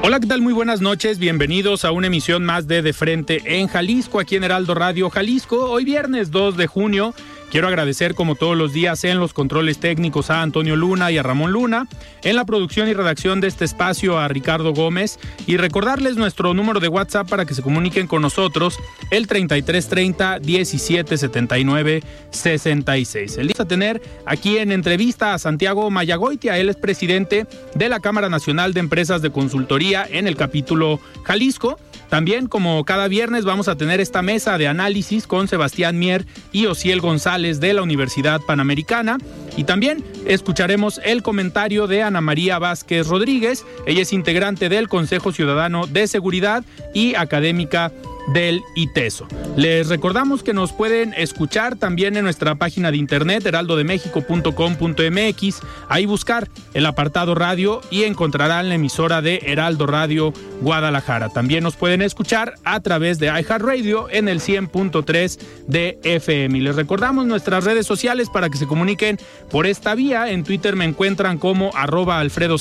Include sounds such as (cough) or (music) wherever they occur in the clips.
Hola, ¿qué tal? Muy buenas noches. Bienvenidos a una emisión más de De Frente en Jalisco, aquí en Heraldo Radio Jalisco. Hoy viernes 2 de junio. Quiero agradecer como todos los días en los controles técnicos a Antonio Luna y a Ramón Luna, en la producción y redacción de este espacio a Ricardo Gómez y recordarles nuestro número de WhatsApp para que se comuniquen con nosotros el 3330 1779 66. El día a tener aquí en entrevista a Santiago Mayagoitia, él es presidente de la Cámara Nacional de Empresas de Consultoría en el capítulo Jalisco. También, como cada viernes, vamos a tener esta mesa de análisis con Sebastián Mier y Ociel González de la Universidad Panamericana. Y también escucharemos el comentario de Ana María Vázquez Rodríguez. Ella es integrante del Consejo Ciudadano de Seguridad y académica del ITESO. Les recordamos que nos pueden escuchar también en nuestra página de internet heraldodemexico.com.mx, ahí buscar el apartado radio y encontrarán la emisora de Heraldo Radio Guadalajara. También nos pueden escuchar a través de iHeartRadio en el 100.3 de FM. Y les recordamos nuestras redes sociales para que se comuniquen por esta vía. En Twitter me encuentran como arroba alfredo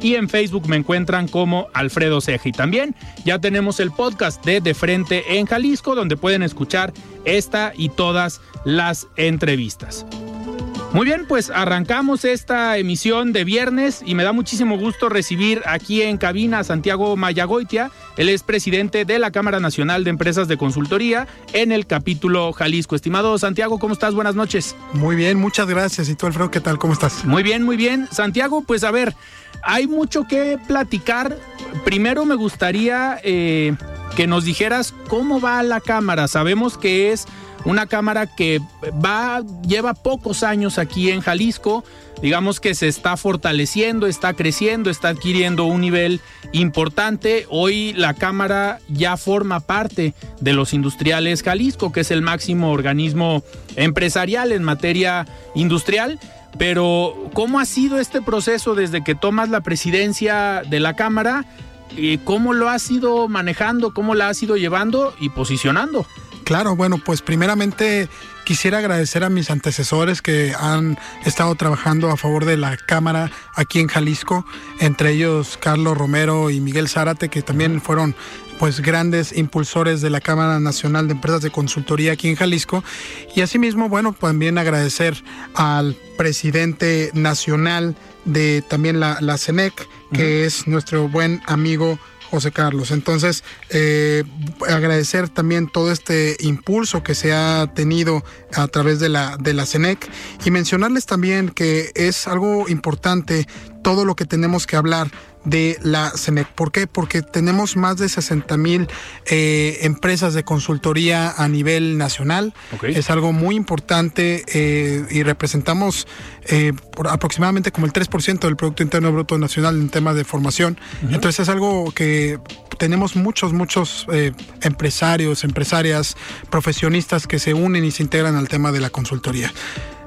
y en Facebook me encuentran como Alfredo Ceja. Y también ya tenemos el podcast de De Frente en Jalisco, donde pueden escuchar esta y todas las entrevistas. Muy bien, pues arrancamos esta emisión de viernes y me da muchísimo gusto recibir aquí en cabina a Santiago Mayagoitia. Él es presidente de la Cámara Nacional de Empresas de Consultoría en el capítulo Jalisco. Estimado Santiago, ¿cómo estás? Buenas noches. Muy bien, muchas gracias. ¿Y tú, Alfredo, qué tal? ¿Cómo estás? Muy bien, muy bien. Santiago, pues a ver, hay mucho que platicar. Primero me gustaría eh, que nos dijeras cómo va la Cámara. Sabemos que es una cámara que va lleva pocos años aquí en Jalisco, digamos que se está fortaleciendo, está creciendo, está adquiriendo un nivel importante. Hoy la cámara ya forma parte de los industriales Jalisco, que es el máximo organismo empresarial en materia industrial. Pero, ¿cómo ha sido este proceso desde que tomas la presidencia de la Cámara? ¿Y ¿Cómo lo has ido manejando? ¿Cómo la has ido llevando y posicionando? Claro, bueno, pues primeramente quisiera agradecer a mis antecesores que han estado trabajando a favor de la Cámara aquí en Jalisco, entre ellos Carlos Romero y Miguel Zárate, que también fueron pues grandes impulsores de la Cámara Nacional de Empresas de Consultoría aquí en Jalisco. Y asimismo, bueno, también agradecer al presidente nacional de también la, la CENEC, que es nuestro buen amigo José Carlos. Entonces, eh, agradecer también todo este impulso que se ha tenido a través de la, de la CENEC y mencionarles también que es algo importante todo lo que tenemos que hablar de la CENEC. ¿Por qué? Porque tenemos más de 60 mil eh, empresas de consultoría a nivel nacional. Es algo muy importante eh, y representamos eh, por aproximadamente como el 3% del Producto Interno Bruto Nacional en temas de formación. Entonces es algo que tenemos muchos, muchos empresarios, empresarias, profesionistas que se unen y se integran al tema de la consultoría.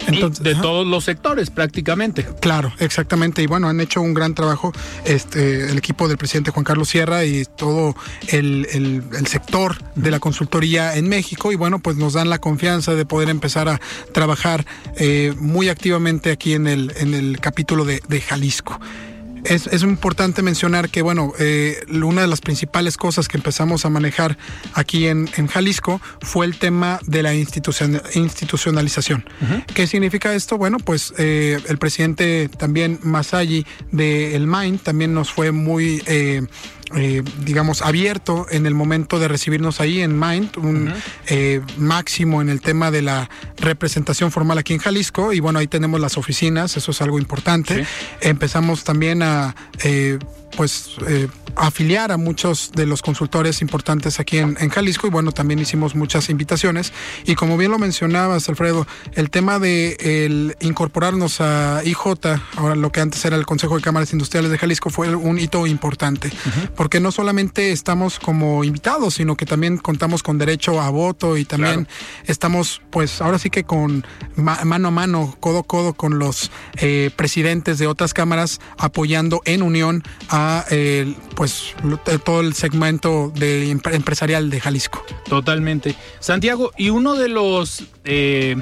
Entonces, de todos los sectores prácticamente. Claro, exactamente. Y bueno, han hecho un gran trabajo este, el equipo del presidente Juan Carlos Sierra y todo el, el, sector de la consultoría en México. Y bueno, pues nos dan la confianza de poder empezar a trabajar eh, muy activamente aquí en el, en el capítulo de, de Jalisco. es, es importante mencionar que, bueno, eh, una de las principales cosas que empezamos a manejar aquí en, en Jalisco fue el tema de la institucion- institucionalización. ¿Qué significa esto? Bueno, pues eh, el presidente también Masayi de El Mind también nos fue muy... eh, eh, digamos, abierto en el momento de recibirnos ahí en Mind, un eh, máximo en el tema de la representación formal aquí en Jalisco. Y bueno, ahí tenemos las oficinas, eso es algo importante. Empezamos también a, eh, pues, eh, afiliar a muchos de los consultores importantes aquí en, en Jalisco. Y bueno, también hicimos muchas invitaciones. Y como bien lo mencionabas, Alfredo, el tema de el incorporarnos a IJ, ahora lo que antes era el Consejo de Cámaras Industriales de Jalisco, fue un hito importante porque no solamente estamos como invitados, sino que también contamos con derecho a voto y también estamos, pues ahora sí que con ma- mano a mano, codo a codo con los eh, presidentes de otras cámaras apoyando en unión a eh, pues lo- todo el segmento de empre- empresarial de Jalisco. Totalmente. Santiago, y uno de los eh,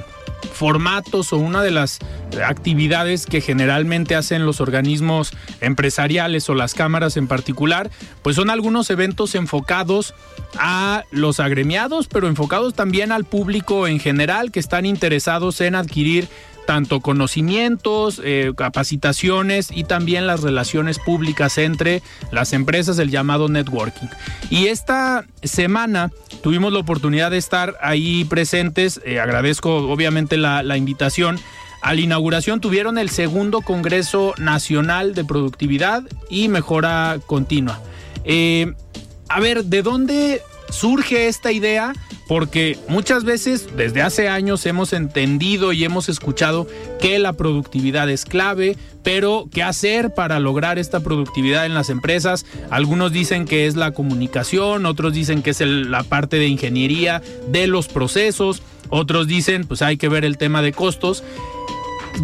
formatos o una de las actividades que generalmente hacen los organismos empresariales o las cámaras en particular, pues son algunos eventos enfocados a los agremiados, pero enfocados también al público en general que están interesados en adquirir tanto conocimientos, eh, capacitaciones y también las relaciones públicas entre las empresas, el llamado networking. Y esta semana tuvimos la oportunidad de estar ahí presentes, eh, agradezco obviamente la, invitación. A la inauguración tuvieron el segundo Congreso Nacional de Productividad y Mejora Continua. Eh, a ver, ¿de dónde surge esta idea? Porque muchas veces desde hace años hemos entendido y hemos escuchado que la productividad es clave, pero ¿qué hacer para lograr esta productividad en las empresas? Algunos dicen que es la comunicación, otros dicen que es la parte de ingeniería de los procesos, otros dicen pues hay que ver el tema de costos.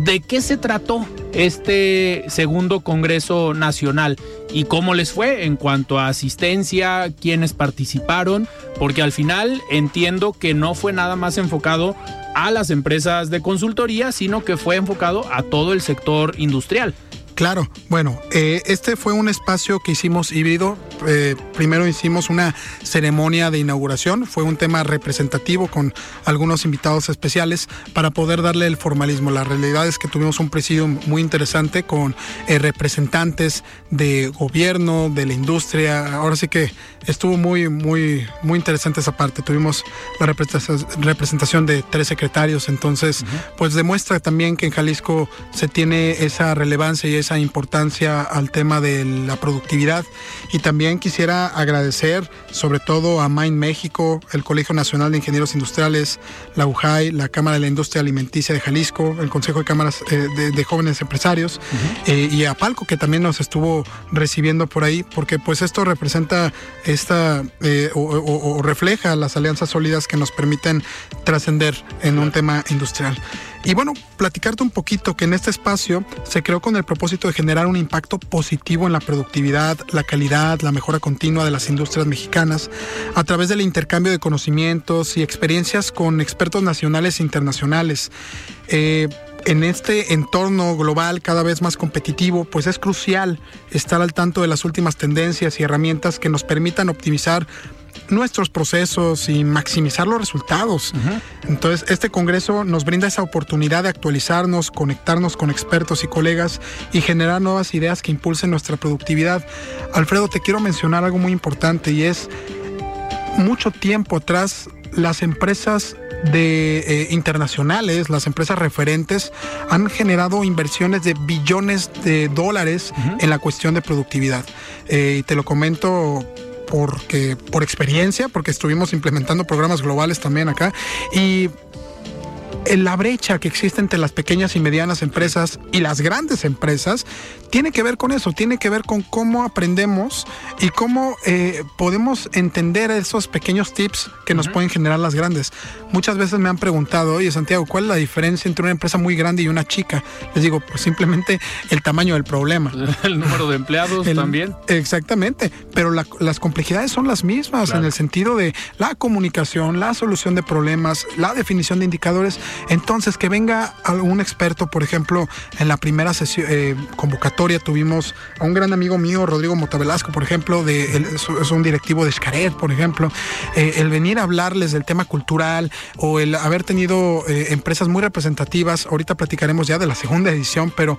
¿De qué se trató este segundo Congreso Nacional y cómo les fue en cuanto a asistencia, quiénes participaron? Porque al final entiendo que no fue nada más enfocado a las empresas de consultoría, sino que fue enfocado a todo el sector industrial. Claro, bueno, eh, este fue un espacio que hicimos híbrido. Eh, primero hicimos una ceremonia de inauguración, fue un tema representativo con algunos invitados especiales para poder darle el formalismo. La realidad es que tuvimos un presidio muy interesante con eh, representantes de gobierno, de la industria. Ahora sí que estuvo muy, muy, muy interesante esa parte. Tuvimos la representación- de tres secretarios, entonces, pues demuestra también que en Jalisco se tiene esa relevancia y esa importancia al tema de la productividad. Y también quisiera agradecer sobre todo a Mind México, el Colegio Nacional de Ingenieros Industriales, la UJAI, la Cámara de la Industria Alimenticia de Jalisco, el Consejo de Cámaras eh, de, de Jóvenes Empresarios eh, y a Palco que también nos estuvo recibiendo por ahí, porque pues esto representa esta eh, o, o- o refleja las alianzas sólidas que nos permiten trascender en un tema industrial. Y bueno, platicarte un poquito que en este espacio se creó con el propósito de generar un impacto positivo en la productividad, la calidad, la mejora continua de las industrias mexicanas a través del intercambio de conocimientos y experiencias con expertos nacionales e internacionales. Eh, en este entorno global cada vez más competitivo, pues es crucial estar al tanto de las últimas tendencias y herramientas que nos permitan optimizar nuestros procesos y maximizar los resultados. Entonces, este Congreso nos brinda esa oportunidad de actualizarnos, conectarnos con expertos y colegas y generar nuevas ideas que impulsen nuestra productividad. Alfredo, te quiero mencionar algo muy importante y es mucho tiempo atrás las empresas de eh, internacionales, las empresas referentes han generado inversiones de billones de dólares en la cuestión de productividad. Eh, y te lo comento porque por experiencia, porque estuvimos implementando programas globales también acá y en la brecha que existe entre las pequeñas y medianas empresas y las grandes empresas tiene que ver con eso, tiene que ver con cómo aprendemos y cómo eh, podemos entender esos pequeños tips que nos pueden generar las grandes. Muchas veces me han preguntado, oye Santiago, ¿cuál es la diferencia entre una empresa muy grande y una chica? Les digo, pues simplemente el tamaño del problema. (laughs) El número de empleados El- también. Exactamente, pero la- las complejidades son las mismas Claro. en el sentido de la comunicación, la solución de problemas, la definición de indicadores Entonces, que venga algún experto, por ejemplo, en la primera sesión, eh, convocatoria tuvimos a un gran amigo mío, Rodrigo Motavelasco, por ejemplo, de, es un directivo de Xcaret, por ejemplo, eh, el venir a hablarles del tema cultural o el haber tenido eh, empresas muy representativas, ahorita platicaremos ya de la segunda edición, pero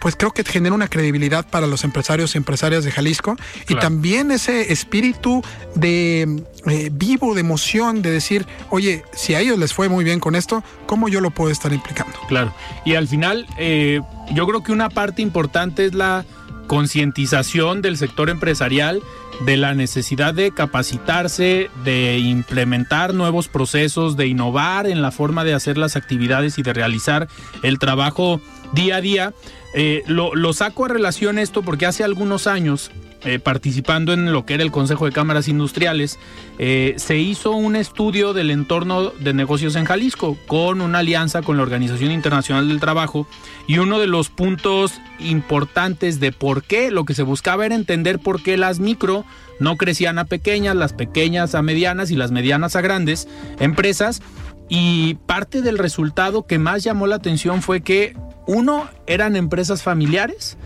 pues creo que genera una credibilidad para los empresarios y empresarias de Jalisco y también ese espíritu de eh, vivo, de emoción, de decir, oye, si a ellos les fue muy bien con esto, ¿cómo yo lo puedo estar implicando? Claro, y al final eh, yo creo que una parte importante es la concientización del sector empresarial de la necesidad de capacitarse, de implementar nuevos procesos, de innovar en la forma de hacer las actividades y de realizar el trabajo día a día. Eh, lo, saco a relación esto porque hace algunos años, eh, participando en lo que era el Consejo de Cámaras Industriales, eh, se hizo un estudio del entorno de negocios en Jalisco con una alianza con la Organización Internacional del Trabajo y uno de los puntos importantes de por qué lo que se buscaba era entender por qué las micro no crecían a pequeñas, las pequeñas a medianas y las medianas a grandes empresas. Y parte del resultado que más llamó la atención fue que uno, eran empresas familiares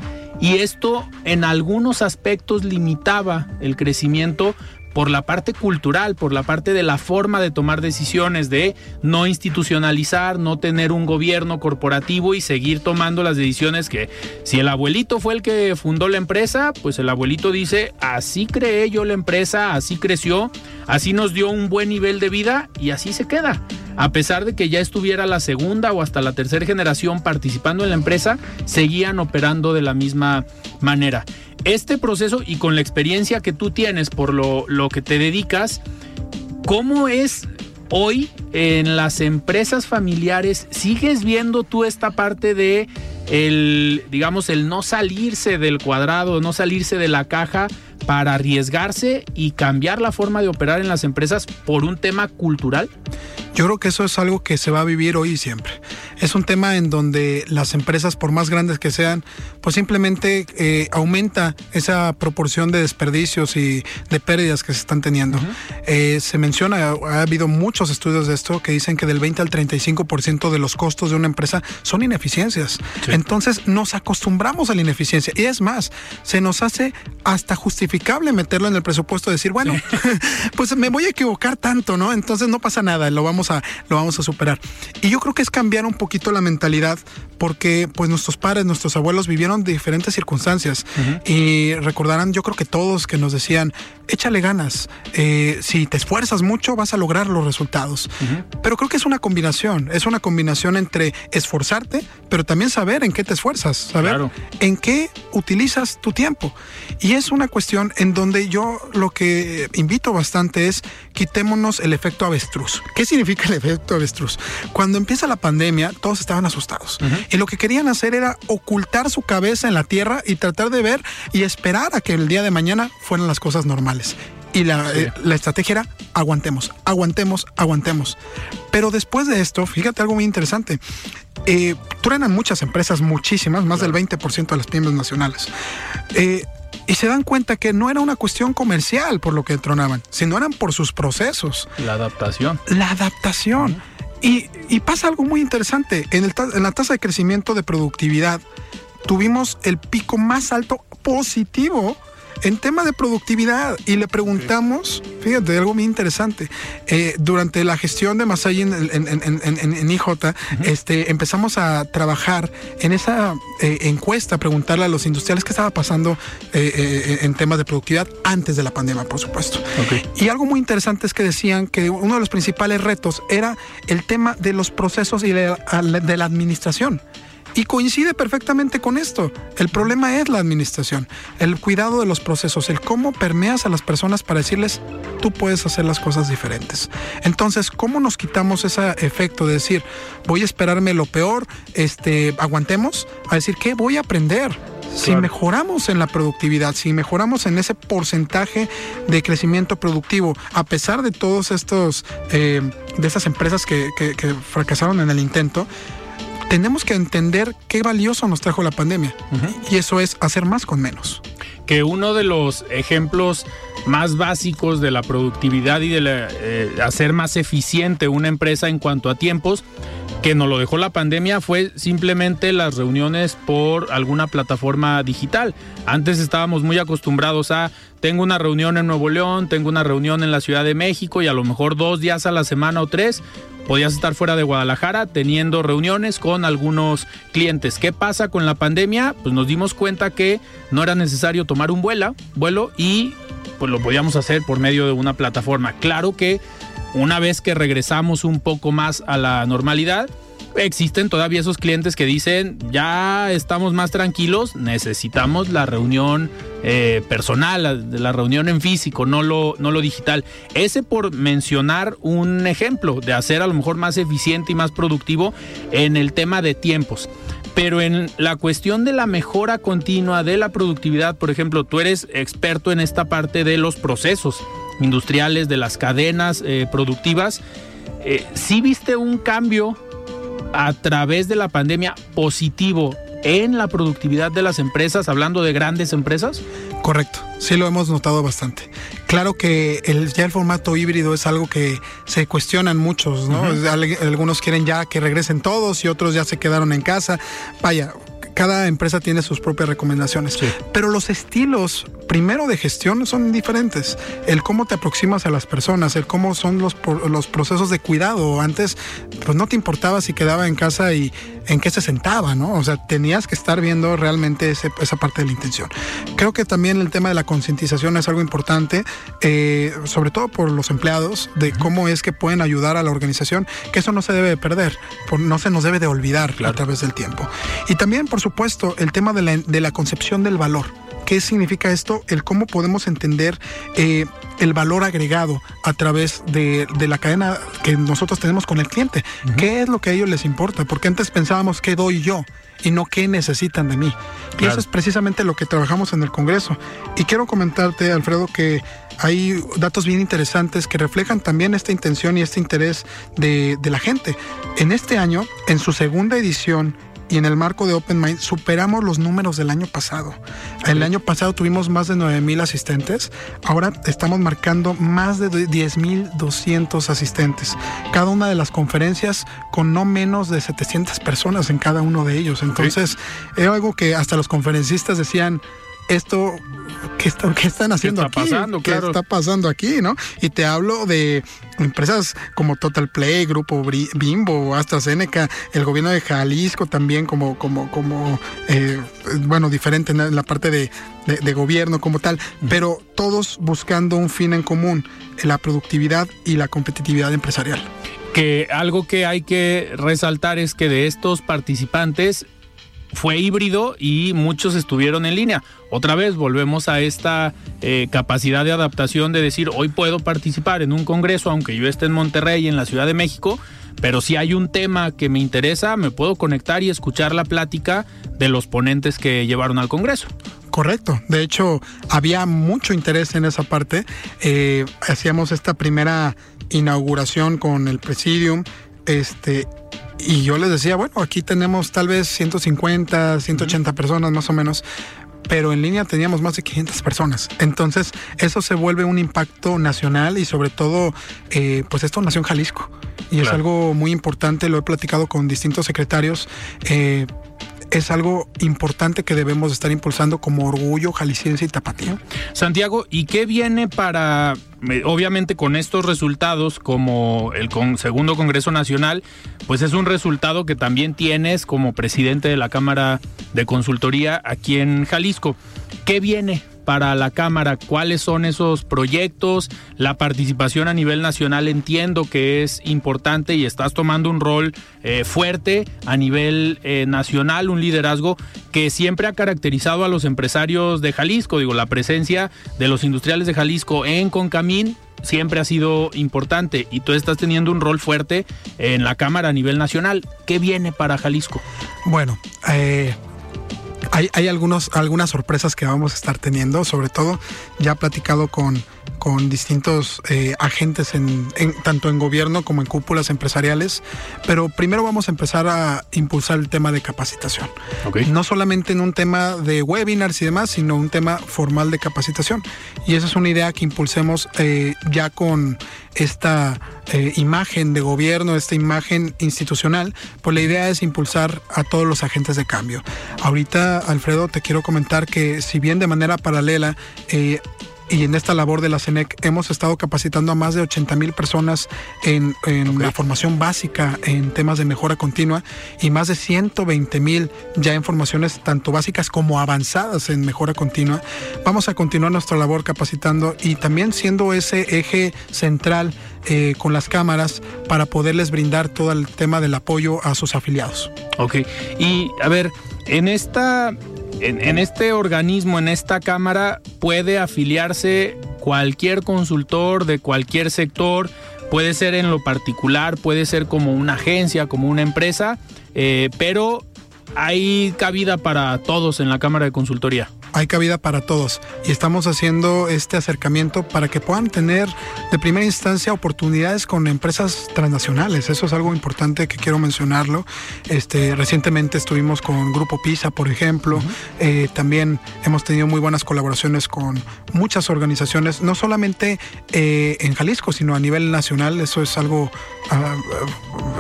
y esto en algunos aspectos limitaba el crecimiento por la parte cultural, por la parte de la forma de tomar decisiones, de no institucionalizar, no tener un gobierno corporativo y seguir tomando las decisiones que si el abuelito fue el que fundó la empresa, pues el abuelito dice, así creé yo la empresa, así creció, así nos dio un buen nivel de vida y así se queda. A pesar de que ya estuviera la segunda o hasta la tercera generación participando en la empresa, seguían operando de la misma manera este proceso y con la experiencia que tú tienes por lo, que te dedicas, ¿cómo es hoy en las empresas familiares? ¿Sigues viendo tú esta parte de el, digamos, el no salirse del cuadrado, no salirse de la caja para arriesgarse y cambiar la forma de operar en las empresas por un tema cultural? Yo creo que eso es algo que se va a vivir hoy y siempre. Es un tema en donde las empresas, por más grandes que sean, pues simplemente eh, aumenta esa proporción de desperdicios y de pérdidas que se están teniendo. Eh, se menciona, ha habido muchos estudios de esto que dicen que del 20 al 35% de los costos de una empresa son ineficiencias. Entonces nos acostumbramos a la ineficiencia. Y es más, se nos hace hasta justificable meterlo en el presupuesto, decir, bueno, (laughs) pues me voy a equivocar tanto, ¿no? Entonces no pasa nada, lo vamos a, lo vamos a superar. Y yo creo que es cambiar un poquito la mentalidad porque pues nuestros padres, nuestros abuelos vivieron diferentes circunstancias y recordarán, yo creo que todos que nos decían, échale ganas, eh, si te esfuerzas mucho vas a lograr los resultados. Pero creo que es una combinación, es una combinación entre esforzarte, pero también saber en qué te esfuerzas, saber en qué utilizas tu tiempo. Y es una cuestión en donde yo lo que invito bastante es quitémonos el efecto avestruz. ¿Qué significa el efecto avestruz? Cuando empieza la pandemia, todos estaban asustados. Y lo que querían hacer era ocultar su cabeza en la tierra y tratar de ver y esperar a que el día de mañana fueran las cosas normales. Y la, eh, estrategia era aguantemos, aguantemos, aguantemos. Pero después de esto, fíjate algo muy interesante. Eh, truenan muchas empresas, muchísimas, más del 20% de las pymes nacionales. Eh, y se dan cuenta que no era una cuestión comercial por lo que tronaban, sino eran por sus procesos. La adaptación. La adaptación. Y, pasa algo muy interesante. En, el, en la tasa de crecimiento de productividad tuvimos el pico más alto positivo en tema de productividad y le preguntamos, fíjate, algo muy interesante, eh, durante la gestión de Masay en, en, IJ, este, empezamos a trabajar en esa eh, encuesta, preguntarle a los industriales qué estaba pasando eh, en temas de productividad antes de la pandemia, por supuesto. Y algo muy interesante es que decían que uno de los principales retos era el tema de los procesos y de la administración. Y coincide perfectamente con esto. El problema es la administración, el cuidado de los procesos, el cómo permeas a las personas para decirles, tú puedes hacer las cosas diferentes. Entonces, ¿cómo nos quitamos ese efecto de decir, voy a esperarme lo peor, este, aguantemos, a decir, ¿qué voy a aprender? Si mejoramos en la productividad, si mejoramos en ese porcentaje de crecimiento productivo, a pesar de todos estos, eh, de esas empresas que fracasaron en el intento, tenemos que entender qué valioso nos trajo la pandemia. Y eso es hacer más con menos. que uno de los ejemplos más básicos de la productividad y de eh, hacer más eficiente una empresa en cuanto a tiempos que nos lo dejó la pandemia fue simplemente las reuniones por alguna plataforma digital. Antes estábamos muy acostumbrados a tengo una reunión en Nuevo León, tengo una reunión en la Ciudad de México y a lo mejor dos días a la semana o tres podías estar fuera de Guadalajara teniendo reuniones con algunos clientes. ¿Qué pasa con la pandemia? Pues nos dimos cuenta que no era necesario tomar un vuelo, vuelo y pues lo podíamos hacer por medio de una plataforma. Claro que una vez que regresamos un poco más a la normalidad, existen todavía esos clientes que dicen, ya estamos más tranquilos, necesitamos la reunión eh, personal, la, la, reunión en físico, no lo, no lo digital. Ese por mencionar un ejemplo de hacer a lo mejor más eficiente y más productivo en el tema de tiempos. Pero en la cuestión de la mejora continua de la productividad, por ejemplo, tú eres experto en esta parte de los procesos industriales, de las cadenas eh, productivas. Eh, ¿Sí viste un cambio a través de la pandemia positivo en la productividad de las empresas, hablando de grandes empresas? Correcto, sí lo hemos notado bastante. Claro que el, ya el formato híbrido es algo que se cuestionan muchos, ¿no? Algunos quieren ya que regresen todos y otros ya se quedaron en casa. Vaya, cada empresa tiene sus propias recomendaciones. Pero los estilos, primero de gestión, son diferentes. El cómo te aproximas a las personas, el cómo son los, los procesos de cuidado. Antes, pues no te importaba si quedaba en casa y en qué se sentaba, ¿no? O sea, tenías que estar viendo realmente esa parte de la intención. Creo que también el tema de la concientización es algo importante, eh, sobre todo por los empleados, de cómo es que pueden ayudar a la organización, que eso no se debe de perder, no se nos debe de olvidar a través del tiempo. Y también, por supuesto, el tema de la, de la concepción del valor. ¿Qué significa esto? El cómo podemos entender eh, el valor agregado a través de, la cadena que nosotros tenemos con el cliente. ¿Qué es lo que a ellos les importa? Porque antes pensábamos qué doy yo y no qué necesitan de mí. Y eso es precisamente lo que trabajamos en el Congreso. Y quiero comentarte, Alfredo, que hay datos bien interesantes que reflejan también esta intención y este interés de, de la gente. En este año, en su segunda edición, y en el marco de Open Mind superamos los números del año pasado. El año pasado tuvimos más de 9 mil asistentes, ahora estamos marcando más de 10 mil 200 asistentes. Cada una de las conferencias con no menos de 700 personas en cada uno de ellos. Entonces, era algo que hasta los conferencistas decían, esto ¿qué, están haciendo ¿Qué está Pasando, ¿Qué está pasando aquí, no? Y te hablo de empresas como Total Play, Grupo Bimbo, AstraZeneca, el gobierno de Jalisco también como, como, como eh, bueno, diferente en la parte de, de, gobierno como tal, pero todos buscando un fin en común, la productividad y la competitividad empresarial. Que algo que hay que resaltar es que de estos participantes fue híbrido y muchos estuvieron en línea. Otra vez volvemos a esta eh, capacidad de adaptación de decir, hoy puedo participar en un congreso, aunque yo esté en Monterrey, en la Ciudad de México, pero si hay un tema que me interesa, me puedo conectar y escuchar la plática de los ponentes que llevaron al congreso. Correcto. De hecho, había mucho interés en esa parte. Eh, hacíamos esta primera inauguración con el Presidium. Este, y yo les decía, bueno, aquí tenemos tal vez 150, 180 personas más o menos, pero en línea teníamos más de 500 personas. Entonces, eso se vuelve un impacto nacional y sobre todo, eh, pues esto nació en Jalisco. Y es algo muy importante, lo he platicado con distintos secretarios. Eh, es algo importante que debemos estar impulsando como orgullo jalisciense y tapatío. Santiago, ¿y qué viene para, eh, obviamente con estos resultados como el segundo Congreso Nacional, pues es un resultado que también tienes como presidente de la Cámara de Consultoría aquí en Jalisco. ¿Qué viene para la Cámara, cuáles son esos proyectos, la participación a nivel nacional entiendo que es importante y estás tomando un rol eh, fuerte a nivel eh, nacional, un liderazgo que siempre ha caracterizado a los empresarios de Jalisco, digo, la presencia de los industriales de Jalisco en Concamín siempre ha sido importante y tú estás teniendo un rol fuerte en la Cámara a nivel nacional. ¿Qué viene para Jalisco? Bueno, eh, hay, algunos, algunas sorpresas que vamos a estar teniendo, sobre todo ya platicado con, con distintos eh, agentes en, tanto en gobierno como en cúpulas empresariales, pero primero vamos a empezar a impulsar el tema de capacitación. No solamente en un tema de webinars y demás, sino un tema formal de capacitación. Y esa es una idea que impulsemos eh, ya con esta eh, imagen de gobierno, esta imagen institucional, pues la idea es impulsar a todos los agentes de cambio. Ahorita, Alfredo, te quiero comentar que si bien de manera paralela eh, y en esta labor de la CENEC hemos estado capacitando a más de 80 mil personas en, la formación básica en temas de mejora continua y más de 120 mil ya en formaciones tanto básicas como avanzadas en mejora continua. Vamos a continuar nuestra labor capacitando y también siendo ese eje central eh, con las cámaras para poderles brindar todo el tema del apoyo a sus afiliados. Ok, y a ver, en esta en, este organismo, en esta Cámara, puede afiliarse cualquier consultor de cualquier sector, puede ser en lo particular, puede ser como una agencia, como una empresa, eh, pero hay cabida para todos en la Cámara de Consultoría hay cabida para todos y estamos haciendo este acercamiento para que puedan tener de primera instancia oportunidades con empresas transnacionales. Eso es algo importante que quiero mencionarlo. Este, recientemente estuvimos con Grupo PISA, por ejemplo. Eh, también hemos tenido muy buenas colaboraciones con muchas organizaciones, no solamente eh, en Jalisco, sino a nivel nacional. Eso es algo ah,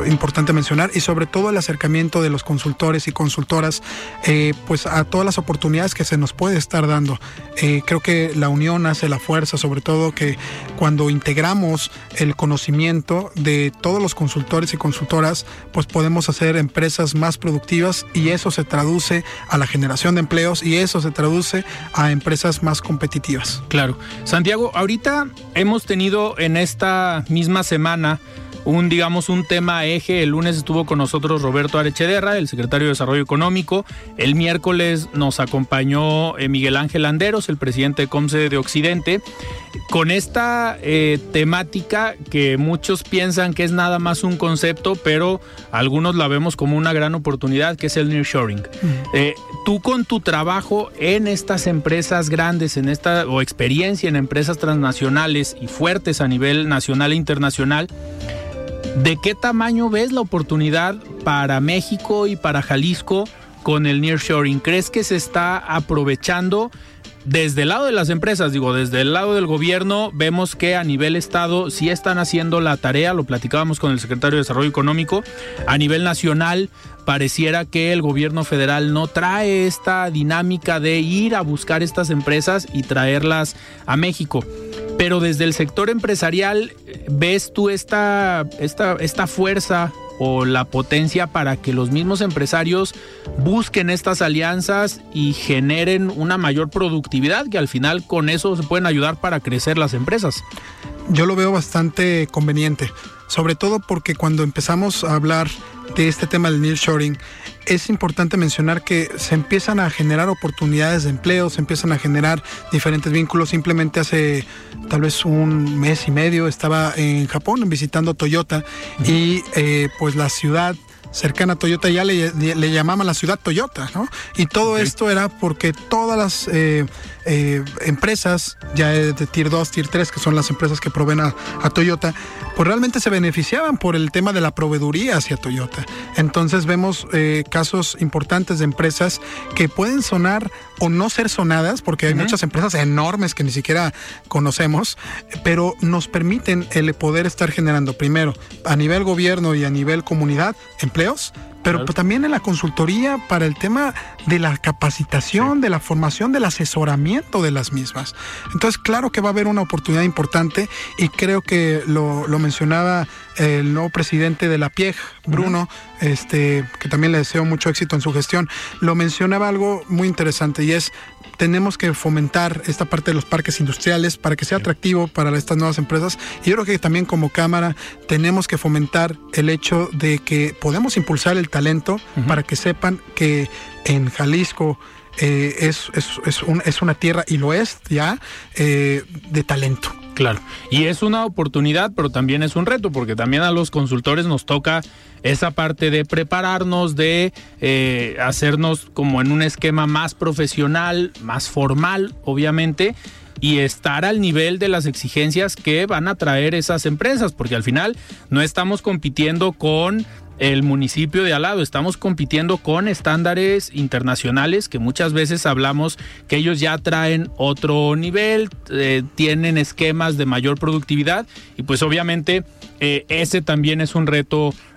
importante mencionar y sobre todo el acercamiento de los consultores y consultoras, eh, pues a todas las oportunidades que se nos puede estar dando. Eh, creo que la unión hace la fuerza, sobre todo que cuando integramos el conocimiento de todos los consultores y consultoras, pues podemos hacer empresas más productivas y eso se traduce a la generación de empleos y eso se traduce a empresas más competitivas. Claro. Santiago, ahorita hemos tenido en esta misma semana un, digamos, un tema eje. El lunes estuvo con nosotros Roberto Arechederra, el secretario de Desarrollo Económico. El miércoles nos acompañó eh, Miguel Ángel Anderos, el presidente de Comce de Occidente, con esta eh, temática que muchos piensan que es nada más un concepto, pero algunos la vemos como una gran oportunidad, que es el nearshoring. Eh, tú con tu trabajo en estas empresas grandes, en esta o experiencia en empresas transnacionales y fuertes a nivel nacional e internacional, ¿De qué tamaño ves la oportunidad para México y para Jalisco con el nearshoring? ¿Crees que se está aprovechando? Desde el lado de las empresas, digo, desde el lado del gobierno, vemos que a nivel Estado sí están haciendo la tarea, lo platicábamos con el secretario de Desarrollo Económico. A nivel nacional, pareciera que el gobierno federal no trae esta dinámica de ir a buscar estas empresas y traerlas a México. Pero desde el sector empresarial, ¿ves tú esta, esta, esta fuerza o la potencia para que los mismos empresarios busquen estas alianzas y generen una mayor productividad, que al final con eso se pueden ayudar para crecer las empresas? Yo lo veo bastante conveniente, sobre todo porque cuando empezamos a hablar de este tema del nearshoring, es importante mencionar que se empiezan a generar oportunidades de empleo, se empiezan a generar diferentes vínculos. Simplemente hace tal vez un mes y medio estaba en Japón visitando Toyota y eh, pues la ciudad cercana a Toyota ya le, le, llamaban la ciudad Toyota, ¿no? Y todo esto era porque todas las eh, eh, empresas, ya de Tier 2, Tier 3, que son las empresas que proveen a, Toyota, pues realmente se beneficiaban por el tema de la proveeduría hacia Toyota. Entonces vemos eh, casos importantes de empresas que pueden sonar o no ser sonadas, porque hay muchas empresas enormes que ni siquiera conocemos, pero nos permiten el poder estar generando, primero, a nivel gobierno y a nivel comunidad, empleos, pero también en la consultoría para el tema de la capacitación, de la formación, del asesoramiento de las mismas. Entonces, claro que va a haber una oportunidad importante y creo que lo, mencionaba el nuevo presidente de la PIEG, Bruno, este, que también le deseo mucho éxito en su gestión, lo mencionaba algo muy interesante y es tenemos que fomentar esta parte de los parques industriales para que sea atractivo para estas nuevas empresas. Y yo creo que también como Cámara tenemos que fomentar el hecho de que podemos impulsar el talento para que sepan que en Jalisco eh, es, es, una tierra, y lo es ya, eh, de talento. Claro, y es una oportunidad, pero también es un reto, porque también a los consultores nos toca esa parte de prepararnos, de eh, hacernos como en un esquema más profesional, más formal, obviamente, y estar al nivel de las exigencias que van a traer esas empresas, porque al final no estamos compitiendo con el municipio de al lado. Estamos compitiendo con estándares internacionales que muchas veces hablamos que ellos ya traen otro nivel, eh, tienen esquemas de mayor productividad y pues obviamente eh, ese también es un reto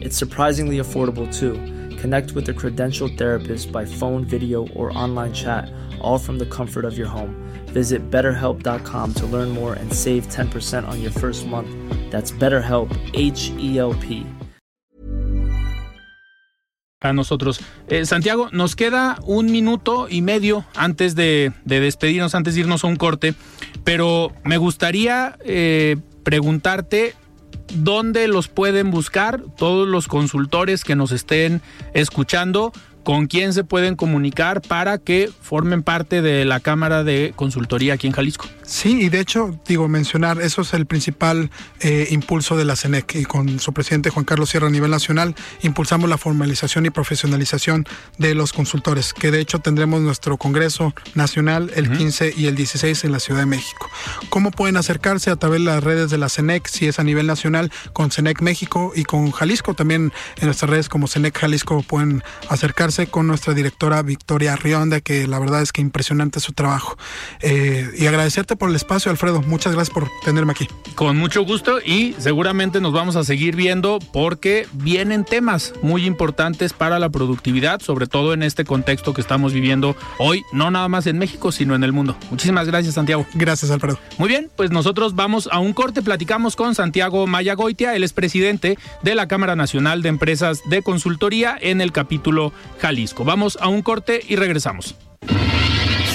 It's surprisingly affordable too. Connect with a credentialed therapist by phone, video, or online chat, all from the comfort of your home. Visit betterhelp.com to learn more and save 10% on your first month. That's BetterHelp, H E L P. a nosotros. Eh, Santiago, nos queda un minuto y medio antes de, de, despedirnos, antes de irnos a un corte, pero me gustaría eh, preguntarte dónde los pueden buscar todos los consultores que nos estén escuchando con quién se pueden comunicar para que formen parte de la Cámara de Consultoría aquí en Jalisco. Sí, y de hecho, digo, mencionar, eso es el principal eh, impulso de la CENEC y con su presidente Juan Carlos Sierra a nivel nacional, impulsamos la formalización y profesionalización de los consultores, que de hecho tendremos nuestro Congreso Nacional el uh -huh. 15 y el 16 en la Ciudad de México. ¿Cómo pueden acercarse a través de las redes de la CENEC, si es a nivel nacional, con CENEC México y con Jalisco? También en nuestras redes como CENEC Jalisco pueden acercarse con nuestra directora Victoria Rionda, que la verdad es que impresionante su trabajo. Eh, y agradecerte por el espacio, Alfredo. Muchas gracias por tenerme aquí. Con mucho gusto y seguramente nos vamos a seguir viendo porque vienen temas muy importantes para la productividad, sobre todo en este contexto que estamos viviendo hoy, no nada más en México, sino en el mundo. Muchísimas gracias, Santiago. Gracias, Alfredo. Muy bien, pues nosotros vamos a un corte, platicamos con Santiago Mayagoitia, él es presidente de la Cámara Nacional de Empresas de Consultoría en el capítulo Jalisco. Vamos a un corte y regresamos.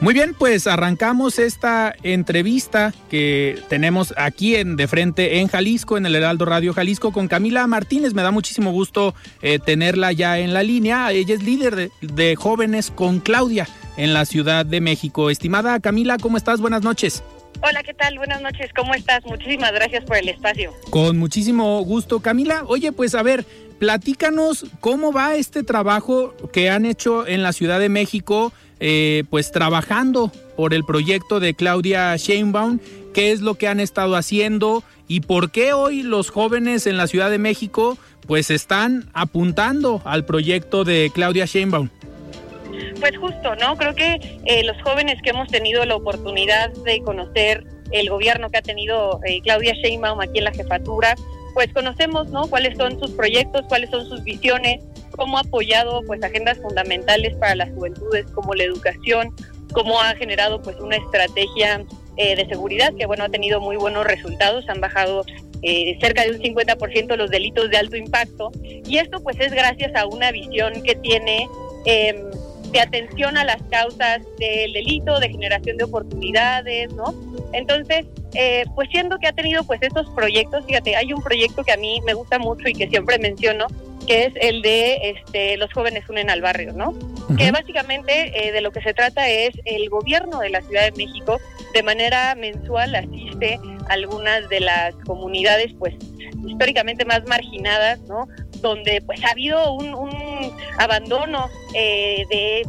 Muy bien, pues arrancamos esta entrevista que tenemos aquí en De Frente en Jalisco, en el Heraldo Radio Jalisco, con Camila Martínez. Me da muchísimo gusto eh, tenerla ya en la línea. Ella es líder de, de, jóvenes con Claudia en la Ciudad de México. Estimada Camila, ¿cómo estás? Buenas noches. Hola, ¿qué tal? Buenas noches, ¿cómo estás? Muchísimas gracias por el espacio. Con muchísimo gusto, Camila. Oye, pues a ver, platícanos cómo va este trabajo que han hecho en la Ciudad de México. Eh, pues trabajando por el proyecto de Claudia Sheinbaum, qué es lo que han estado haciendo y por qué hoy los jóvenes en la Ciudad de México pues están apuntando al proyecto de Claudia Sheinbaum. Pues justo, ¿no? Creo que eh, los jóvenes que hemos tenido la oportunidad de conocer el gobierno que ha tenido eh, Claudia Sheinbaum aquí en la jefatura, pues conocemos, ¿no? Cuáles son sus proyectos, cuáles son sus visiones, cómo ha apoyado pues agendas fundamentales para las juventudes como la educación, cómo ha generado pues una estrategia eh, de seguridad que bueno ha tenido muy buenos resultados, han bajado eh, cerca de un 50% los delitos de alto impacto y esto pues es gracias a una visión que tiene eh, de atención a las causas del delito, de generación de oportunidades, ¿no? Entonces, eh, pues siendo que ha tenido pues estos proyectos, fíjate, hay un proyecto que a mí me gusta mucho y que siempre menciono, que es el de este, los jóvenes unen al barrio, ¿no? Uh -huh. Que básicamente eh, de lo que se trata es el gobierno de la Ciudad de México de manera mensual asiste algunas de las comunidades, pues históricamente más marginadas, ¿no? Donde pues ha habido un, abandono eh, de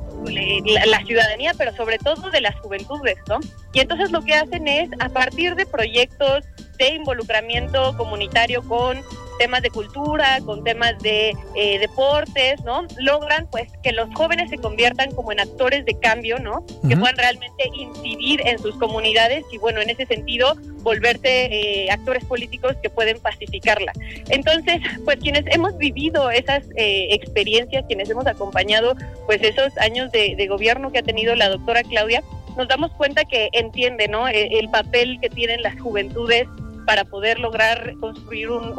la, la, ciudadanía, pero sobre todo de las juventudes, ¿no? Y entonces lo que hacen es, a partir de proyectos de involucramiento comunitario con temas de cultura, con temas de eh, deportes, ¿no? Logran pues que los jóvenes se conviertan como en actores de cambio, ¿no? Que puedan realmente incidir en sus comunidades y bueno, en ese sentido volverse eh, actores políticos que pueden pacificarla. Entonces, pues quienes hemos vivido esas eh, experiencias, quienes hemos acompañado pues esos años de, de gobierno que ha tenido la doctora Claudia, nos damos cuenta que entiende, ¿no? E, el papel que tienen las juventudes para poder lograr construir un,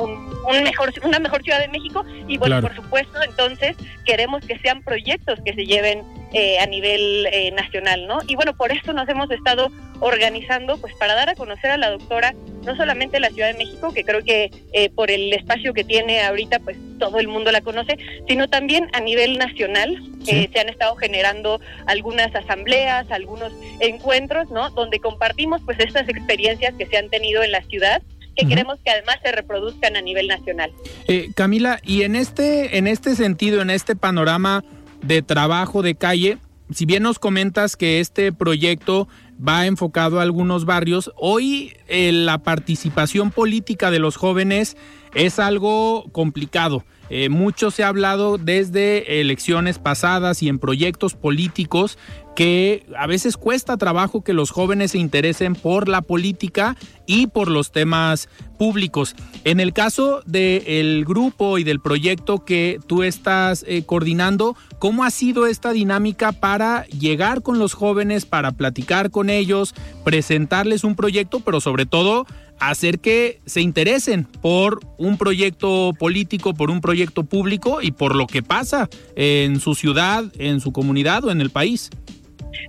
mejor, una mejor Ciudad de México y bueno, por supuesto, entonces queremos que sean proyectos que se lleven eh, a nivel eh, nacional, ¿no? Y bueno, por eso nos hemos estado organizando, pues para dar a conocer a la doctora no solamente la Ciudad de México, que creo que eh, por el espacio que tiene ahorita, pues todo el mundo la conoce, sino también a nivel nacional. se han estado generando algunas asambleas, algunos encuentros, ¿no? Donde compartimos pues estas experiencias que se han tenido en la ciudad que queremos que además se reproduzcan a nivel nacional. Eh, Camila, y en este, en este sentido, en este panorama de trabajo de calle, si bien nos comentas que este proyecto va enfocado a algunos barrios. Hoy eh, la participación política de los jóvenes es algo complicado. Eh, mucho se ha hablado desde elecciones pasadas y en proyectos políticos que a veces cuesta trabajo que los jóvenes se interesen por la política y por los temas públicos. En el caso del grupo y del proyecto que tú estás eh, coordinando, ¿cómo ha sido esta dinámica para llegar con los jóvenes, para platicar con ellos, presentarles un proyecto, pero sobre todo hacer que se interesen por un proyecto político, por un proyecto público y por lo que pasa en su ciudad, en su comunidad o en el país.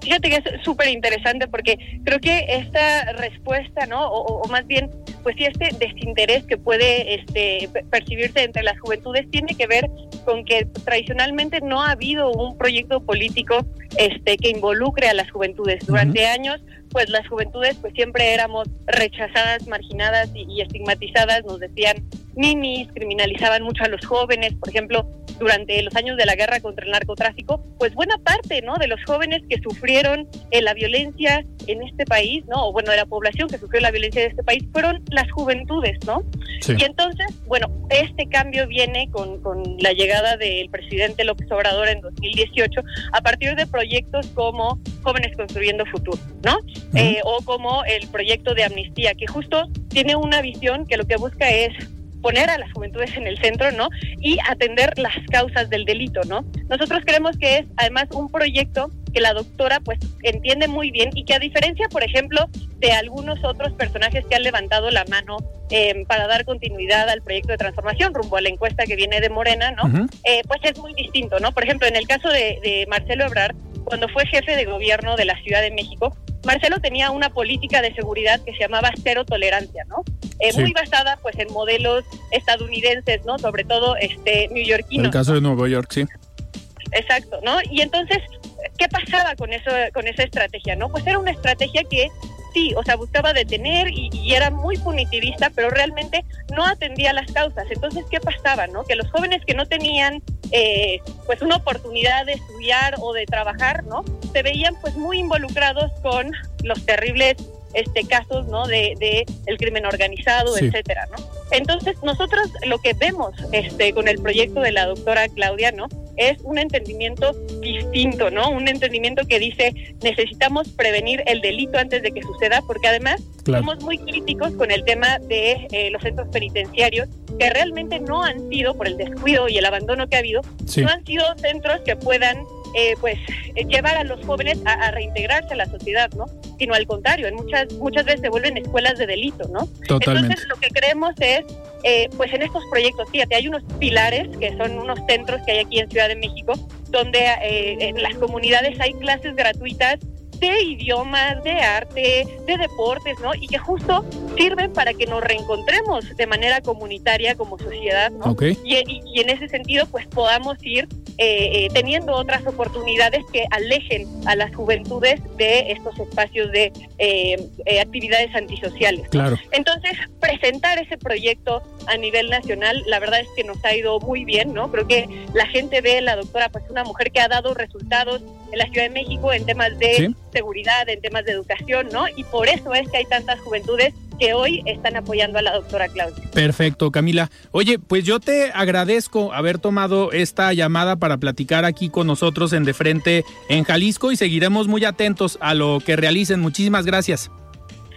Fíjate que es súper interesante porque creo que esta respuesta, ¿no? O, más bien, pues sí, este desinterés que puede este, percibirse entre las juventudes tiene que ver con que tradicionalmente no ha habido un proyecto político este, que involucre a las juventudes. Durante años pues las juventudes pues siempre éramos rechazadas, marginadas y, estigmatizadas, nos decían ninis, criminalizaban mucho a los jóvenes, por ejemplo, durante los años de la guerra contra el narcotráfico, pues buena parte, ¿no? De los jóvenes que sufrieron eh, la violencia en este país, ¿no? O bueno, de la población que sufrió la violencia de este país fueron las juventudes, ¿no? Y entonces, bueno, este cambio viene con, con la llegada del presidente López Obrador en 2018 a partir de proyectos como Jóvenes Construyendo Futuro, ¿no? Eh, o como el proyecto de amnistía, que justo tiene una visión que lo que busca es poner a las juventudes en el centro, ¿no? Y atender las causas del delito, ¿no? Nosotros creemos que es además un proyecto que la doctora pues entiende muy bien y que a diferencia, por ejemplo, de algunos otros personajes que han levantado la mano em, para dar continuidad al proyecto de transformación rumbo a la encuesta que viene de Morena, ¿no? Eh, pues es muy distinto, ¿no? Por ejemplo, en el caso de, de Marcelo Ebrard, cuando fue jefe de gobierno de la Ciudad de México, Marcelo tenía una política de seguridad que se llamaba cero tolerancia, ¿no? Eh, muy basada pues en modelos estadounidenses, ¿no? Sobre todo este neoyorquinos. El caso de Nueva York, sí. Exacto, ¿no? Y entonces, ¿qué pasaba con eso con esa estrategia, no? Pues era una estrategia que sí, o sea, buscaba detener y, era muy punitivista, pero realmente no atendía las causas. Entonces, ¿qué pasaba, no? Que los jóvenes que no tenían eh, pues una oportunidad de estudiar o de trabajar, ¿no? Se veían pues muy involucrados con los terribles este casos no de, de el crimen organizado etcétera no entonces nosotros lo que vemos este con el proyecto de la doctora Claudia no es un entendimiento distinto, ¿no? Un entendimiento que dice necesitamos prevenir el delito antes de que suceda, porque además somos muy críticos con el tema de eh, los centros penitenciarios, que realmente no han sido, por el descuido y el abandono que ha habido, no han sido centros que puedan eh, pues eh, llevar a los jóvenes a, reintegrarse a la sociedad, ¿no? Sino al contrario, en muchas muchas veces se vuelven escuelas de delito, ¿no? Entonces lo que creemos es, eh, pues en estos proyectos, fíjate, hay unos pilares que son unos centros que hay aquí en Ciudad de México, donde en las comunidades hay clases gratuitas de idiomas, de arte, de deportes, ¿no? Y que justo sirven para que nos reencontremos de manera comunitaria como sociedad, ¿no? Y, y, en ese sentido, pues podamos ir eh, teniendo otras oportunidades que alejen a las juventudes de estos espacios de actividades antisociales. Claro. Entonces, presentar ese proyecto a nivel nacional, la verdad es que nos ha ido muy bien, ¿no? Creo que la gente ve la doctora, pues una mujer que ha dado resultados en la Ciudad de México en temas de seguridad, en temas de educación, ¿no? Y por eso es que hay tantas juventudes que hoy están apoyando a la doctora Claudia. Perfecto, Camila. Oye, pues yo te agradezco haber tomado esta llamada para platicar aquí con nosotros en De Frente en Jalisco y seguiremos muy atentos a lo que realicen. Muchísimas gracias.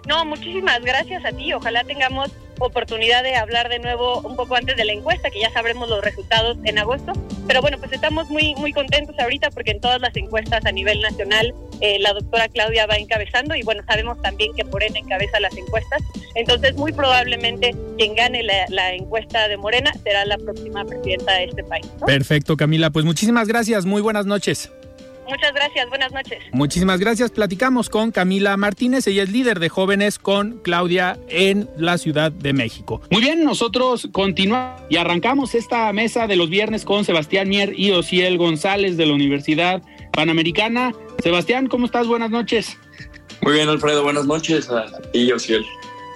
No, muchísimas gracias a ti. Ojalá tengamos oportunidad de hablar de nuevo un poco antes de la encuesta, que ya sabremos los resultados en agosto. Pero bueno, pues estamos muy, muy contentos ahorita porque en todas las encuestas a nivel nacional eh, la doctora Claudia va encabezando y bueno, sabemos también que Morena encabeza las encuestas. Entonces, muy probablemente quien gane la, la encuesta de Morena será la próxima presidenta de este país. Perfecto, Camila. Pues muchísimas gracias. Muy buenas noches. Muchas gracias, buenas noches. Muchísimas gracias. Platicamos con Camila Martínez, ella es líder de jóvenes con Claudia en la Ciudad de México. Muy bien, nosotros continuamos y arrancamos esta mesa de los viernes con Sebastián Mier y Ociel González de la Universidad Panamericana. Sebastián, ¿cómo estás? Buenas noches. Muy bien, Alfredo, buenas noches a ti, Ociel.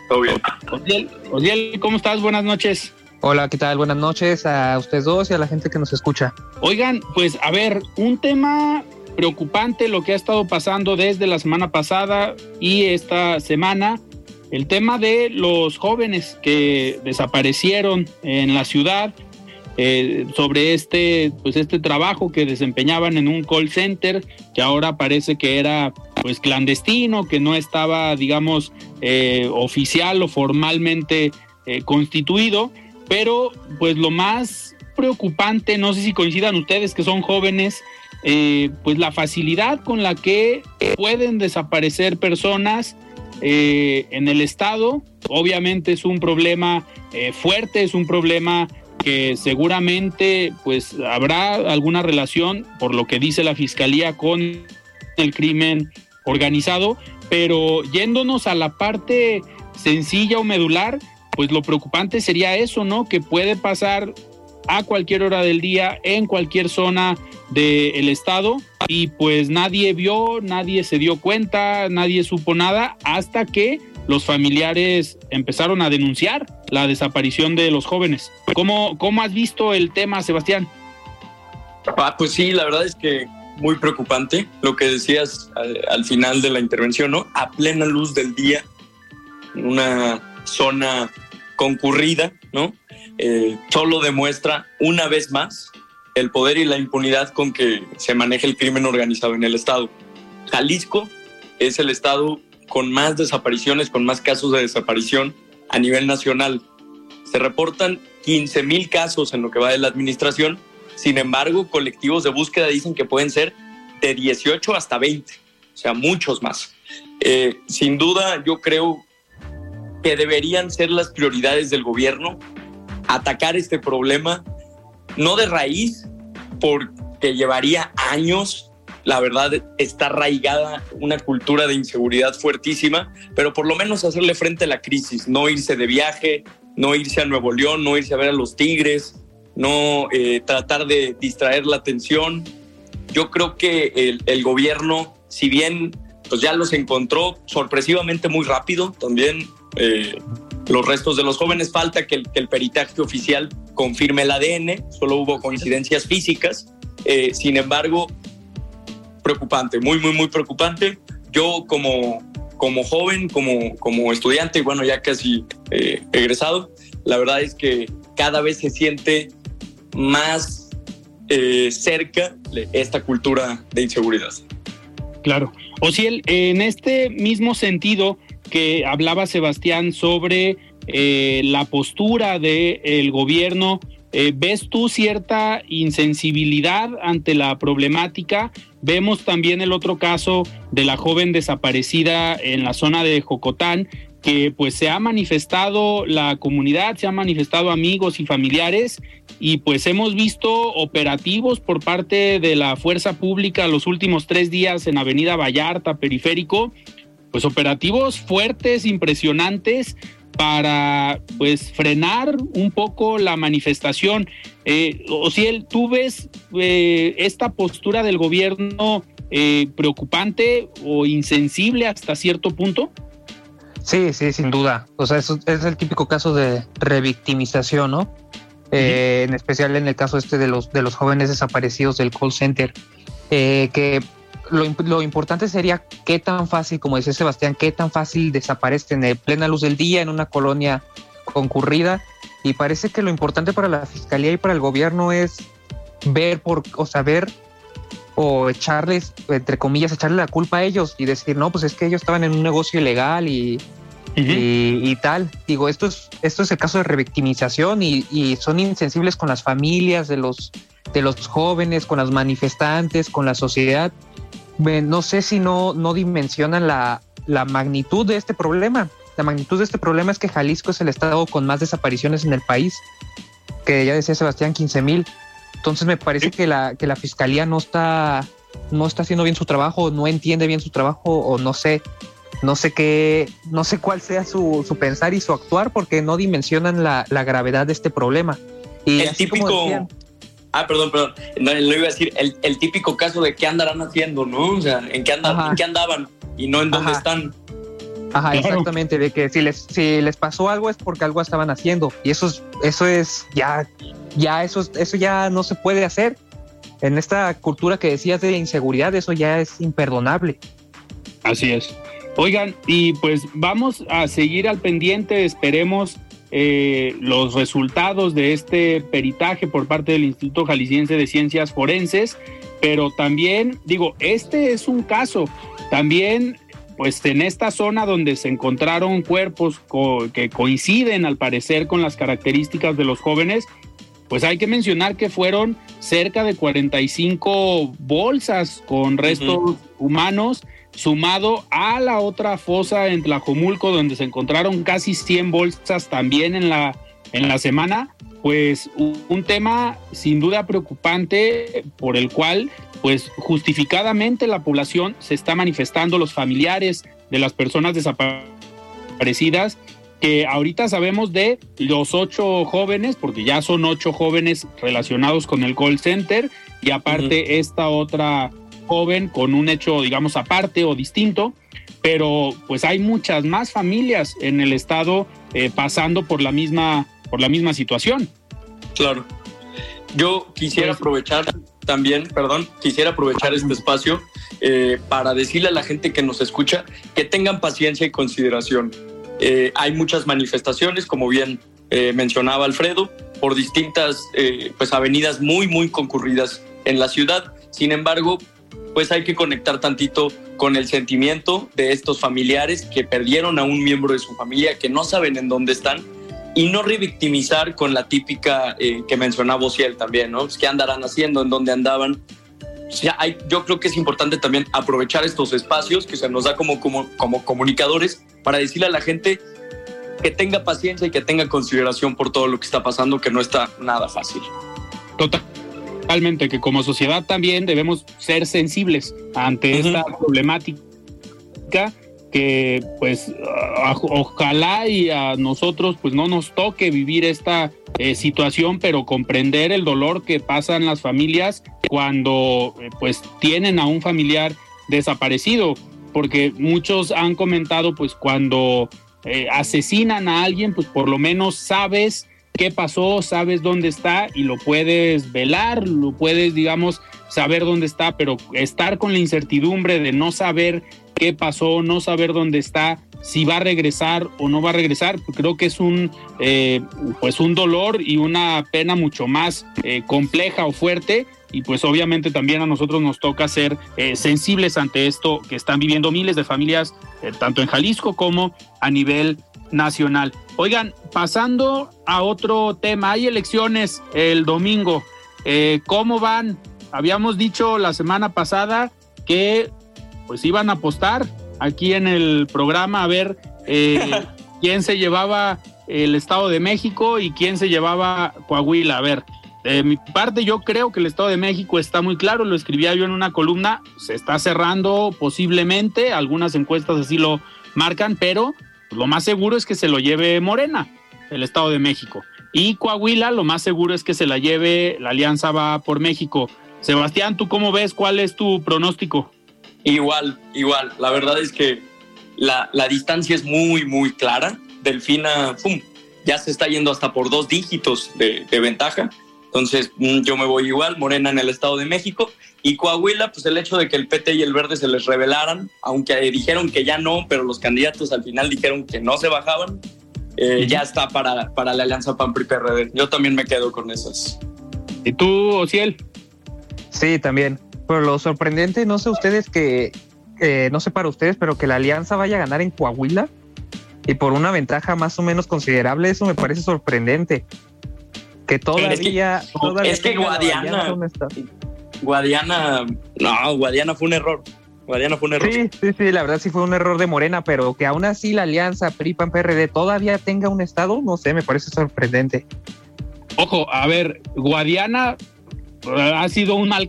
Todo bien. Ociel, ¿cómo estás? Buenas noches. Hola, ¿qué tal? Buenas noches a ustedes dos y a la gente que nos escucha. Oigan, pues a ver, un tema preocupante lo que ha estado pasando desde la semana pasada y esta semana. El tema de los jóvenes que desaparecieron en la ciudad eh, sobre este, pues este trabajo que desempeñaban en un call center que ahora parece que era pues clandestino, que no estaba, digamos, eh, oficial o formalmente eh, constituido. Pero pues lo más preocupante, no sé si coincidan ustedes que son jóvenes, pues la facilidad con la que pueden desaparecer personas en el Estado, obviamente es un problema fuerte, es un problema que seguramente pues habrá alguna relación, por lo que dice la Fiscalía, con el crimen organizado, pero yéndonos a la parte sencilla o medular, pues lo preocupante sería eso, ¿no? Que puede pasar a cualquier hora del día, en cualquier zona del estado, y pues nadie vio, nadie se dio cuenta, nadie supo nada, hasta que los familiares empezaron a denunciar la desaparición de los jóvenes. ¿Cómo, cómo has visto el tema, Sebastián? Ah, pues sí, la verdad es que muy preocupante lo que decías al, al final de la intervención, ¿no? A plena luz del día, en una zona concurrida, ¿no? Eh, solo demuestra una vez más el poder y la impunidad con que se maneja el crimen organizado en el Estado. Jalisco es el Estado con más desapariciones, con más casos de desaparición a nivel nacional. Se reportan 15 mil casos en lo que va de la administración, sin embargo, colectivos de búsqueda dicen que pueden ser de 18 hasta 20, o sea, muchos más. Eh, sin duda, yo creo que deberían ser las prioridades del gobierno, atacar este problema, no de raíz, porque llevaría años, la verdad está arraigada una cultura de inseguridad fuertísima, pero por lo menos hacerle frente a la crisis, no irse de viaje, no irse a Nuevo León, no irse a ver a los Tigres, no eh, tratar de distraer la atención. Yo creo que el, gobierno, si bien pues ya los encontró sorpresivamente muy rápido, también eh, los restos de los jóvenes. Falta que el, peritaje oficial confirme el ADN, solo hubo coincidencias físicas. Eh, sin embargo, preocupante, muy, muy, muy preocupante. Yo como, como joven, como, como estudiante, bueno, ya casi eh, egresado, la verdad es que cada vez se siente más cerca esta cultura de inseguridad. Claro. O si en este mismo sentido, que hablaba Sebastián sobre eh, la postura del gobierno. Eh, ¿Ves tú cierta insensibilidad ante la problemática? Vemos también el otro caso de la joven desaparecida en la zona de Jocotán, que pues se ha manifestado la comunidad, se han manifestado amigos y familiares y pues hemos visto operativos por parte de la fuerza pública los últimos tres días en Avenida Vallarta, periférico, pues operativos fuertes, impresionantes, para pues frenar un poco la manifestación. Eh, él ¿tú ves eh, esta postura del gobierno eh, preocupante o insensible hasta cierto punto? Sí, sí, sin duda. O sea, es, es el típico caso de revictimización, ¿no? Eh, en especial en el caso este de los, de los jóvenes desaparecidos del call center, eh, que lo, lo, importante sería qué tan fácil, como decía Sebastián, qué tan fácil desaparecen en plena luz del día en una colonia concurrida. Y parece que lo importante para la fiscalía y para el gobierno es ver por, o saber o echarles, entre comillas, echarle la culpa a ellos y decir, no, pues es que ellos estaban en un negocio ilegal y y, tal. Digo, esto es, esto es el caso de revictimización y, y, son insensibles con las familias de los, de los jóvenes, con las manifestantes, con la sociedad. No sé si no, no dimensionan la, la magnitud de este problema. La magnitud de este problema es que Jalisco es el estado con más desapariciones en el país, que ya decía Sebastián, 15 mil. Entonces me parece que la, que la fiscalía no está, no está haciendo bien su trabajo, no entiende bien su trabajo o no sé no sé qué, no sé cuál sea su, su pensar y su actuar porque no dimensionan la, la gravedad de este problema. Y el típico, decían, ah, perdón, perdón, no, lo iba a decir, el, el, típico caso de qué andarán haciendo, ¿no? O sea, en qué, andan, en qué andaban y no en dónde están. Ajá, exactamente, de que si les, si les pasó algo es porque algo estaban haciendo y eso es, eso es ya, ya eso, eso ya no se puede hacer. En esta cultura que decías de inseguridad, eso ya es imperdonable. Así es. Oigan, y pues vamos a seguir al pendiente, esperemos eh, los resultados de este peritaje por parte del Instituto Jalisciense de Ciencias Forenses, pero también, digo, este es un caso, también pues en esta zona donde se encontraron cuerpos co que coinciden al parecer con las características de los jóvenes, pues hay que mencionar que fueron cerca de 45 bolsas con restos uh -huh. humanos sumado a la otra fosa en Tlajomulco, donde se encontraron casi 100 bolsas también en la, en la semana, pues un tema sin duda preocupante por el cual, pues justificadamente la población se está manifestando, los familiares de las personas desaparecidas, que ahorita sabemos de los ocho jóvenes, porque ya son ocho jóvenes relacionados con el call center, y aparte uh -huh. esta otra joven con un hecho, digamos, aparte o distinto, pero pues hay muchas más familias en el estado eh, pasando por la misma por la misma situación. Claro. Yo quisiera pues, aprovechar también, perdón, quisiera aprovechar este espacio eh, para decirle a la gente que nos escucha que tengan paciencia y consideración. Eh, hay muchas manifestaciones, como bien eh, mencionaba Alfredo, por distintas pues avenidas muy, muy concurridas en la ciudad. Sin embargo, pues hay que conectar tantito con el sentimiento de estos familiares que perdieron a un miembro de su familia, que no saben en dónde están, y no revictimizar con la típica eh, que mencionaba Ociel también, ¿no? ¿Qué andarán haciendo? ¿En dónde andaban? O hay, yo creo que es importante también aprovechar estos espacios que se nos da como, como, como comunicadores para decirle a la gente que tenga paciencia y que tenga consideración por todo lo que está pasando, que no está nada fácil. Total totalmente que como sociedad también debemos ser sensibles ante uh -huh. esta problemática que pues ojalá y a nosotros pues no nos toque vivir esta eh, situación pero comprender el dolor que pasan las familias cuando eh, pues tienen a un familiar desaparecido porque muchos han comentado pues cuando eh, asesinan a alguien pues por lo menos sabes qué pasó, sabes dónde está y lo puedes velar, lo puedes, digamos, saber dónde está, pero estar con la incertidumbre de no saber qué pasó, no saber dónde está, si va a regresar o no va a regresar, creo que es un, eh, pues un dolor y una pena mucho más eh, compleja o fuerte. Y pues obviamente también a nosotros nos toca ser eh, sensibles ante esto que están viviendo miles de familias, tanto en Jalisco como a nivel nacional. Oigan, pasando a otro tema, hay elecciones el domingo. Eh, ¿Cómo van? Habíamos dicho la semana pasada que pues iban a apostar aquí en el programa a ver eh, (laughs) quién se llevaba el Estado de México y quién se llevaba Coahuila. A ver, de mi parte yo creo que el Estado de México está muy claro, lo escribía yo en una columna, se está cerrando posiblemente, algunas encuestas así lo marcan, pero lo más seguro es que se lo lleve Morena, el Estado de México. Y Coahuila, lo más seguro es que se la lleve la Alianza Va por México. Sebastián, ¿tú cómo ves? ¿Cuál es tu pronóstico? Igual, igual. La verdad es que la, la distancia es muy, muy clara. Delfina, pum, ya se está yendo hasta por dos dígitos de, de ventaja. Entonces, mm, yo me voy igual, Morena en el Estado de México. Y Coahuila, pues el hecho de que el PT y el Verde se les revelaran, aunque dijeron que ya no, pero los candidatos al final dijeron que no se bajaban, eh, ya está para, para la alianza PAN-PRI-PRD. Yo también me quedo con esas. ¿Y tú, Ociel? Sí, también. Pero lo sorprendente, no sé ustedes que, eh, no sé para ustedes, pero que la alianza vaya a ganar en Coahuila y por una ventaja más o menos considerable, eso me parece sorprendente. Que todavía. es que, todavía es que Guadiana, alianza un estado. Guadiana, no, Guadiana fue un error. Guadiana fue un error. Sí, sí, sí, la verdad sí fue un error de Morena, pero que aún así la alianza PRI-PAN-PRD todavía tenga un estado, no sé, me parece sorprendente. Ojo, a ver, Guadiana eh, ha sido un mal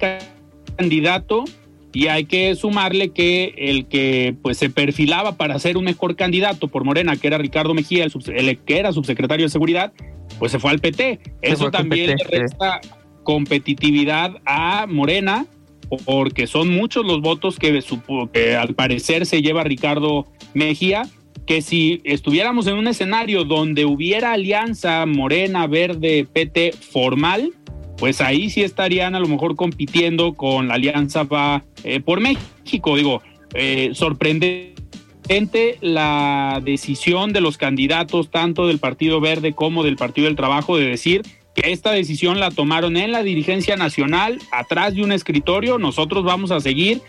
candidato y hay que sumarle que el que pues se perfilaba para ser un mejor candidato por Morena, que era Ricardo Mejía, el, el que era subsecretario de seguridad, pues se fue al PT. Eso también PT, le resta competitividad a Morena, porque son muchos los votos que, que al parecer se lleva Ricardo Mejía, que si estuviéramos en un escenario donde hubiera alianza Morena, Verde, PT formal, pues ahí sí estarían a lo mejor compitiendo con la alianza va eh, por México. Digo, eh, la decisión de los candidatos, tanto del Partido Verde como del Partido del Trabajo, de decir que esta decisión la tomaron en la dirigencia nacional, atrás de un escritorio, nosotros vamos a seguir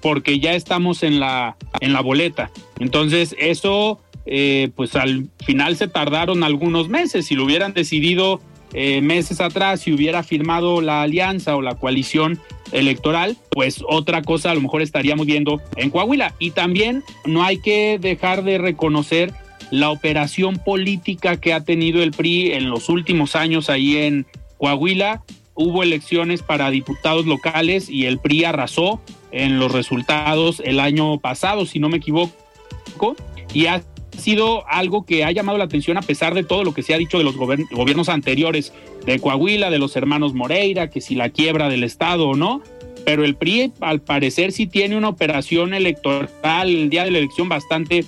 porque ya estamos en la, en la boleta. Entonces, eso, eh, pues al final se tardaron algunos meses. Si lo hubieran decidido eh, meses atrás, si hubiera firmado la alianza o la coalición electoral, pues otra cosa a lo mejor estaríamos viendo en Coahuila. Y también no hay que dejar de reconocer la operación política que ha tenido el PRI en los últimos años ahí en Coahuila. Hubo elecciones para diputados locales y el PRI arrasó en los resultados el año pasado, si no me equivoco, y ha sido algo que ha llamado la atención a pesar de todo lo que se ha dicho de los gobiernos anteriores de Coahuila, de los hermanos Moreira, que si la quiebra del Estado o no, pero el PRI al parecer sí tiene una operación electoral el día de la elección bastante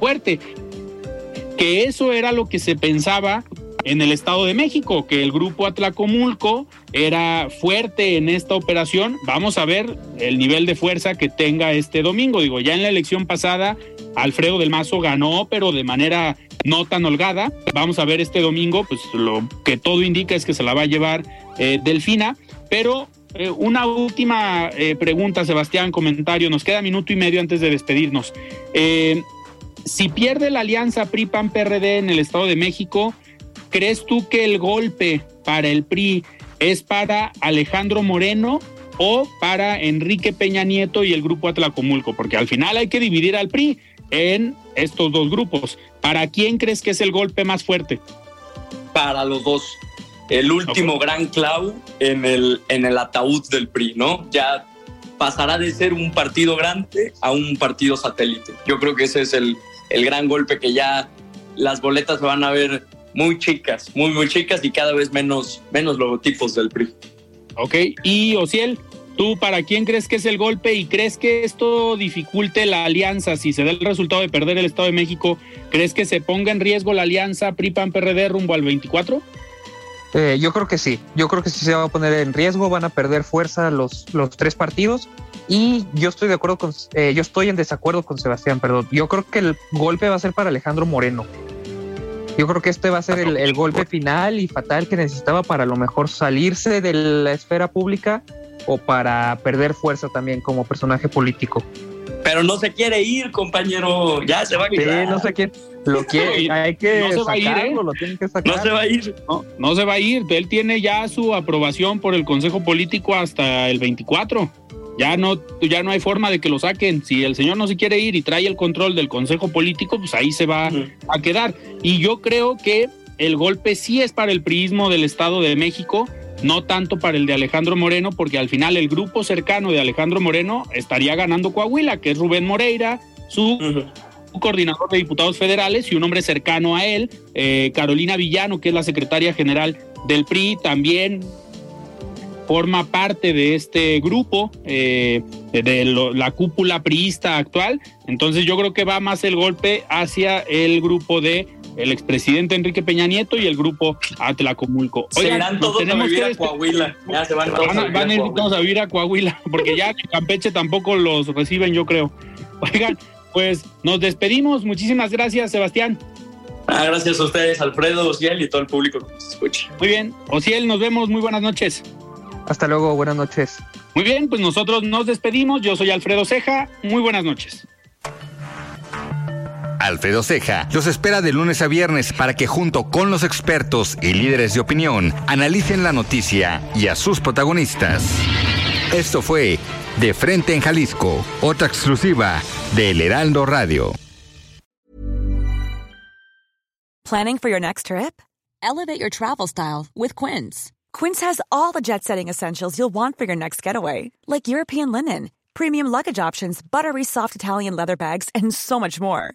fuerte, que eso era lo que se pensaba en el Estado de México, que el grupo Atlacomulco era fuerte en esta operación. Vamos a ver el nivel de fuerza que tenga este domingo. Digo, ya en la elección pasada, Alfredo del Mazo ganó, pero de manera no tan holgada. Vamos a ver este domingo, pues lo que todo indica es que se la va a llevar eh, Delfina, pero eh, una última eh, pregunta, Sebastián, comentario. Nos queda minuto y medio antes de despedirnos. Si pierde la alianza PRI-PAN-PRD en el Estado de México, ¿crees tú que el golpe para el PRI es para Alejandro Moreno o para Enrique Peña Nieto y el grupo Atlacomulco? Porque al final hay que dividir al PRI en estos dos grupos. ¿Para quién crees que es el golpe más fuerte? Para los dos. El último gran clavo en el, en el ataúd del PRI, ¿no? Ya pasará de ser un partido grande a un partido satélite. Yo creo que ese es el, el gran golpe que ya las boletas se van a ver muy chicas, muy, muy chicas y cada vez menos, menos logotipos del PRI. Ok, y Ociel, ¿tú para quién crees que es el golpe y crees que esto dificulte la alianza? Si se da el resultado de perder el Estado de México, ¿crees que se ponga en riesgo la alianza PRI-PAN-PRD rumbo al 24? Eh, yo creo que sí, yo creo que sí se va a poner en riesgo, van a perder fuerza los, los tres partidos y yo estoy de acuerdo con, eh, yo estoy en desacuerdo con Sebastián, perdón. Yo creo que el golpe va a ser para Alejandro Moreno. Yo creo que este va a ser el, el golpe final y fatal que necesitaba para a lo mejor salirse de la esfera pública o para perder fuerza también como personaje político. Pero no se quiere ir, compañero. Ya se va a Sí, quedar. no sé quién lo (laughs) quiere, hay que No se va a ir, sacarlo, ¿eh? lo tienen que sacar. No se va a ir. No, no se va a ir. Él tiene ya su aprobación por el Consejo Político hasta el 24. Ya no, ya no hay forma de que lo saquen. Si el señor no se quiere ir y trae el control del Consejo Político, pues ahí se va a quedar. Y yo creo que el golpe sí es para el priismo del Estado de México, no tanto para el de Alejandro Moreno, porque al final el grupo cercano de Alejandro Moreno estaría ganando Coahuila, que es Rubén Moreira, su coordinador de diputados federales y un hombre cercano a él, eh, Carolina Villano, que es la secretaria general del PRI, también forma parte de este grupo, eh, de la cúpula priista actual. Entonces yo creo que va más el golpe hacia el grupo de el expresidente Enrique Peña Nieto y el grupo Atlacomulco. Oigan, todos tenemos a vivir a Coahuila. Ya se van, van, a, van a ir todos a vivir a Coahuila, (laughs) porque ya en Campeche tampoco los reciben, yo creo. (laughs) Oigan, pues nos despedimos. Muchísimas gracias, Sebastián. Ah, gracias a ustedes, Alfredo, Ociel y todo el público que nos escucha. Muy bien, Ociel, nos vemos. Muy buenas noches. Hasta luego, buenas noches. Muy bien, pues nosotros nos despedimos. Yo soy Alfredo Ceja. Muy buenas noches. Alfredo Ceja los espera de lunes a viernes para que junto con los expertos y líderes de opinión analicen la noticia y a sus protagonistas. Esto fue De Frente en Jalisco, otra exclusiva de El Heraldo Radio. Planning for your next trip? Elevate your travel style with Quince. Quince has all the jet-setting essentials you'll want for your next getaway, like European linen, premium luggage options, buttery soft Italian leather bags, and so much more.